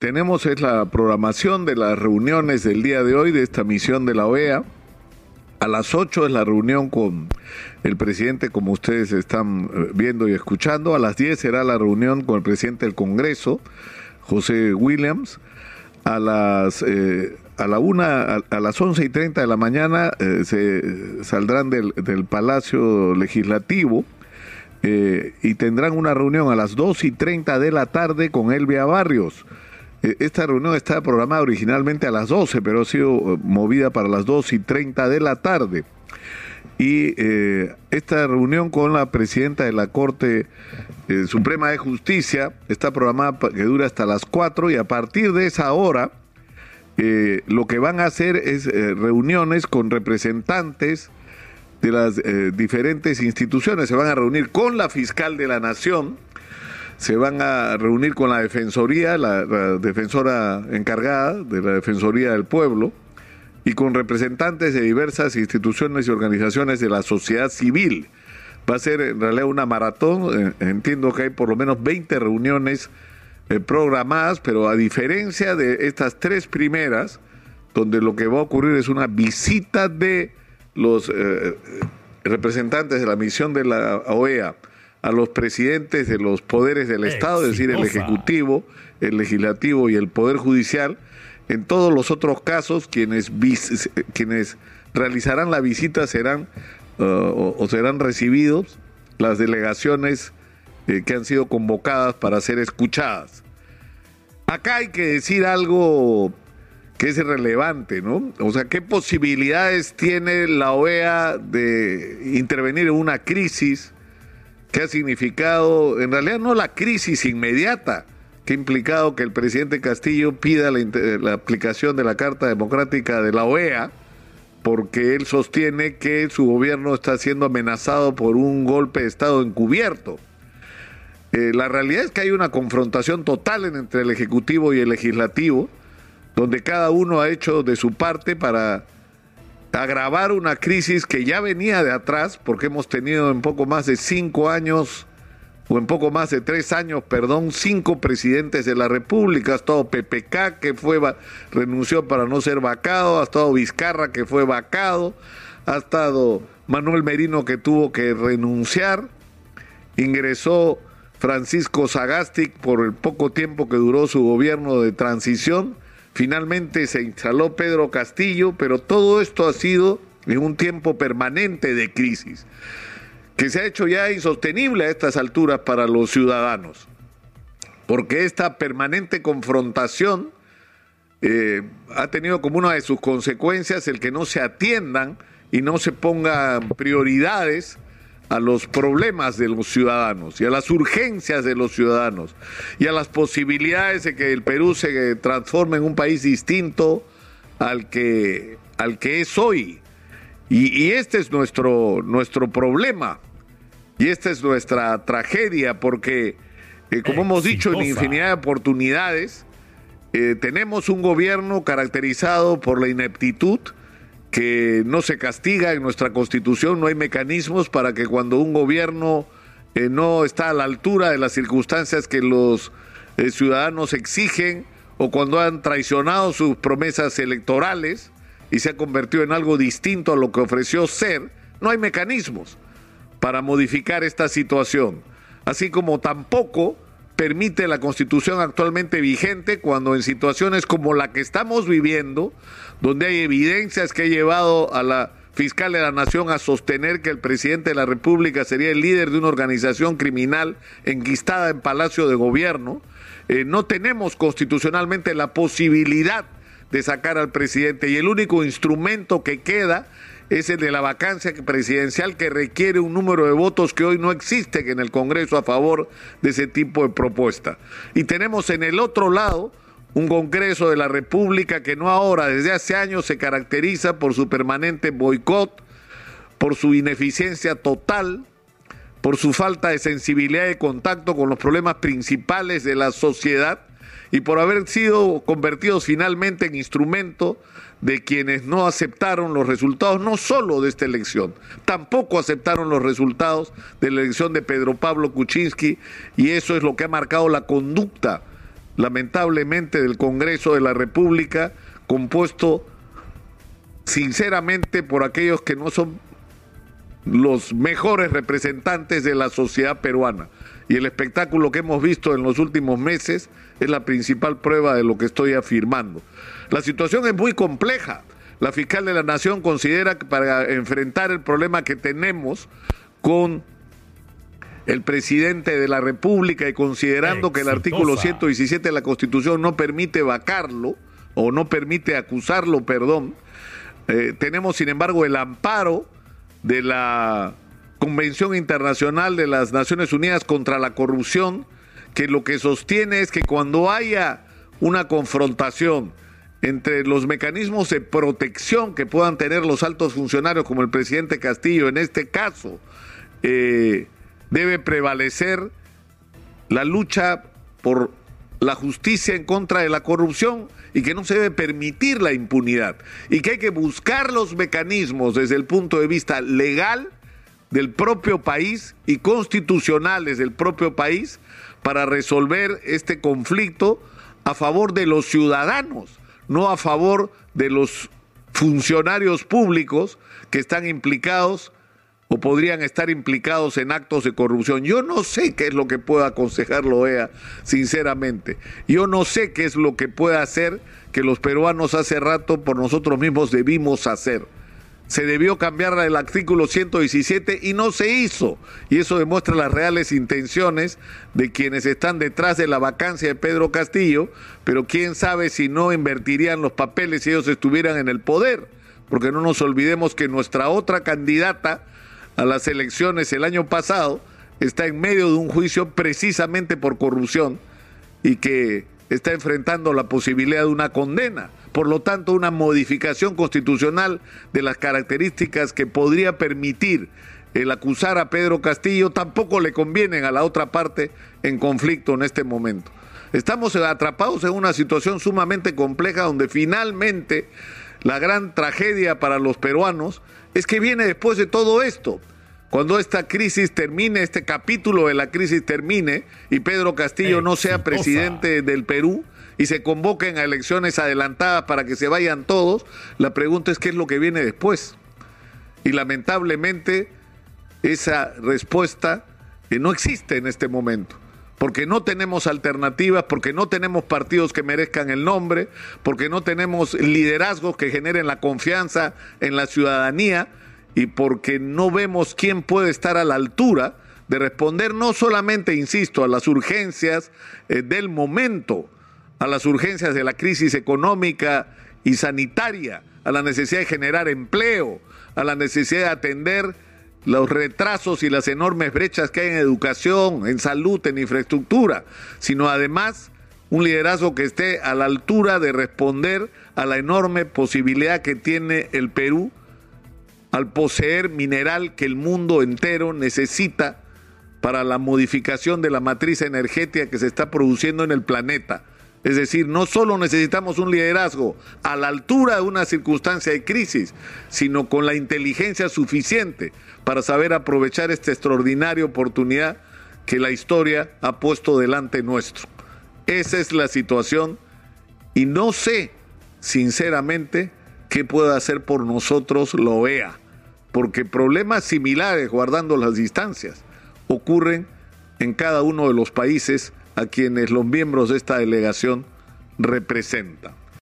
tenemos es la programación de las reuniones del día de hoy de esta misión de la OEA. A las 8 es la reunión con el presidente, como ustedes están eh, viendo y escuchando. A las 10 será la reunión con el presidente del Congreso, José Williams. A las, eh, a la una, a, las 11 y 30 de la mañana eh, se saldrán del, del Palacio Legislativo y tendrán una reunión a las 2 y 30 de la tarde con Elvia Barrios esta reunión estaba programada originalmente a las 12, pero ha sido eh, movida para las 2 y 30 de la tarde. Y eh, esta reunión con la presidenta de la Corte Suprema de Justicia está programada que dura hasta las 4 y a partir de esa hora lo que van a hacer es reuniones con representantes de las diferentes instituciones. Se van a reunir con la fiscal de la Nación, se van a reunir con la Defensoría, la, defensora encargada de la Defensoría del Pueblo, y con representantes de diversas instituciones y organizaciones de la sociedad civil. Va a ser en realidad una maratón, eh, entiendo que hay por lo menos 20 reuniones eh, programadas, pero a diferencia de estas tres primeras, donde lo que va a ocurrir es una visita de los eh, representantes de la misión de la OEA a los presidentes de los poderes del Estado, es decir, el Ejecutivo, el Legislativo y el Poder Judicial. En todos los otros casos, quienes, quienes realizarán la visita serán uh, o, serán recibidos las delegaciones eh, que han sido convocadas para ser escuchadas. Acá hay que decir algo que es relevante, ¿no? O sea, ¿qué posibilidades tiene la OEA de intervenir en una crisis? Que ha significado, en realidad no la crisis inmediata, que ha implicado que el presidente Castillo pida la, aplicación de la Carta Democrática de la OEA, porque él sostiene que su gobierno está siendo amenazado por un golpe de Estado encubierto. Eh, la realidad es que hay una confrontación total entre el Ejecutivo y el Legislativo, donde cada uno ha hecho de su parte para agravar una crisis que ya venía de atrás, porque hemos tenido en poco más de cinco años, o en poco más de tres años, perdón, cinco presidentes de la República. Ha estado PPK, que fue renunció para no ser vacado, ha estado Vizcarra, que fue vacado, ha estado Manuel Merino, que tuvo que renunciar, ingresó Francisco Sagasti por el poco tiempo que duró su gobierno de transición Finalmente se instaló Pedro Castillo, pero todo esto ha sido en un tiempo permanente de crisis, que se ha hecho ya insostenible a estas alturas para los ciudadanos, porque esta permanente confrontación eh, ha tenido como una de sus consecuencias el que no se atiendan y no se pongan prioridades a los problemas de los ciudadanos y a las urgencias de los ciudadanos y a las posibilidades de que el Perú se transforme en un país distinto al que, al que es hoy. Y, este es nuestro, nuestro problema y esta es nuestra tragedia porque, eh, como hemos dicho en infinidad de oportunidades, eh, tenemos un gobierno caracterizado por la ineptitud, que no se castiga en nuestra constitución, no hay mecanismos para que cuando un gobierno eh, no está a la altura de las circunstancias que los eh, ciudadanos exigen o cuando han traicionado sus promesas electorales y se ha convertido en algo distinto a lo que ofreció ser, no hay mecanismos para modificar esta situación. Así como tampoco permite la constitución actualmente vigente cuando en situaciones como la que estamos viviendo, donde hay evidencias que ha llevado a la fiscal de la nación a sostener que el presidente de la República sería el líder de una organización criminal enquistada en Palacio de Gobierno, eh, no tenemos constitucionalmente la posibilidad de sacar al presidente y el único instrumento que queda es el de la vacancia presidencial que requiere un número de votos que hoy no existe en el Congreso a favor de ese tipo de propuesta. Y tenemos en el otro lado un Congreso de la República que no ahora, desde hace años se caracteriza por su permanente boicot, por su ineficiencia total, por su falta de sensibilidad de contacto con los problemas principales de la sociedad y por haber sido convertidos finalmente en instrumento de quienes no aceptaron los resultados, no solo de esta elección, tampoco aceptaron los resultados de la elección de Pedro Pablo Kuczynski, y eso es lo que ha marcado la conducta, lamentablemente, del Congreso de la República, compuesto sinceramente por aquellos que no son los mejores representantes de la sociedad peruana. Y el espectáculo que hemos visto en los últimos meses es la principal prueba de lo que estoy afirmando. La situación es muy compleja. La fiscal de la Nación considera que para enfrentar el problema que tenemos con el presidente de la República y considerando que el artículo 117 de la Constitución no permite vacarlo, o no permite acusarlo, perdón, eh, tenemos sin embargo el amparo de la Convención Internacional de las Naciones Unidas contra la Corrupción, que lo que sostiene es que cuando haya una confrontación entre los mecanismos de protección que puedan tener los altos funcionarios, como el presidente Castillo en este caso, eh, debe prevalecer la lucha por la justicia en contra de la corrupción y que no se debe permitir la impunidad y que hay que buscar los mecanismos desde el punto de vista legal del propio país y constitucionales del propio país para resolver este conflicto a favor de los ciudadanos, no a favor de los funcionarios públicos que están implicados o podrían estar implicados en actos de corrupción. Yo no sé qué es lo que pueda aconsejar OEA, sinceramente. Yo no sé qué es lo que puede hacer que los peruanos hace rato por nosotros mismos debimos hacer. Se debió cambiar el artículo 117 y no se hizo. Y eso demuestra las reales intenciones de quienes están detrás de la vacancia de Pedro Castillo, pero quién sabe si no invertirían los papeles si ellos estuvieran en el poder. Porque no nos olvidemos que nuestra otra candidata, a las elecciones el año pasado está en medio de un juicio precisamente por corrupción y que está enfrentando la posibilidad de una condena. Por lo tanto, una modificación constitucional de las características que podría permitir el acusar a Pedro Castillo tampoco le convienen a la otra parte en conflicto en este momento. Estamos atrapados en una situación sumamente compleja donde finalmente la gran tragedia para los peruanos es que viene después de todo esto. Cuando esta crisis termine, este capítulo de la crisis termine y Pedro Castillo no sea presidente del Perú y se convoquen a elecciones adelantadas para que se vayan todos, la pregunta es qué es lo que viene después. Y lamentablemente esa respuesta eh, no existe en este momento porque no tenemos alternativas, porque no tenemos partidos que merezcan el nombre, porque no tenemos liderazgos que generen la confianza en la ciudadanía y porque no vemos quién puede estar a la altura de responder no solamente, insisto, a las urgencias eh, del momento, a las urgencias de la crisis económica y sanitaria, a la necesidad de generar empleo, a la necesidad de atender los retrasos y las enormes brechas que hay en educación, en salud, en infraestructura, sino además un liderazgo que esté a la altura de responder a la enorme posibilidad que tiene el Perú al poseer mineral que el mundo entero necesita para la modificación de la matriz energética que se está produciendo en el planeta. Es decir, no solo necesitamos un liderazgo a la altura de una circunstancia de crisis, sino con la inteligencia suficiente para saber aprovechar esta extraordinaria oportunidad que la historia ha puesto delante nuestro. Esa es la situación y no sé, sinceramente, qué puede hacer por nosotros la OEA, porque problemas similares, guardando las distancias, ocurren en cada uno de los países a quienes los miembros de esta delegación representan.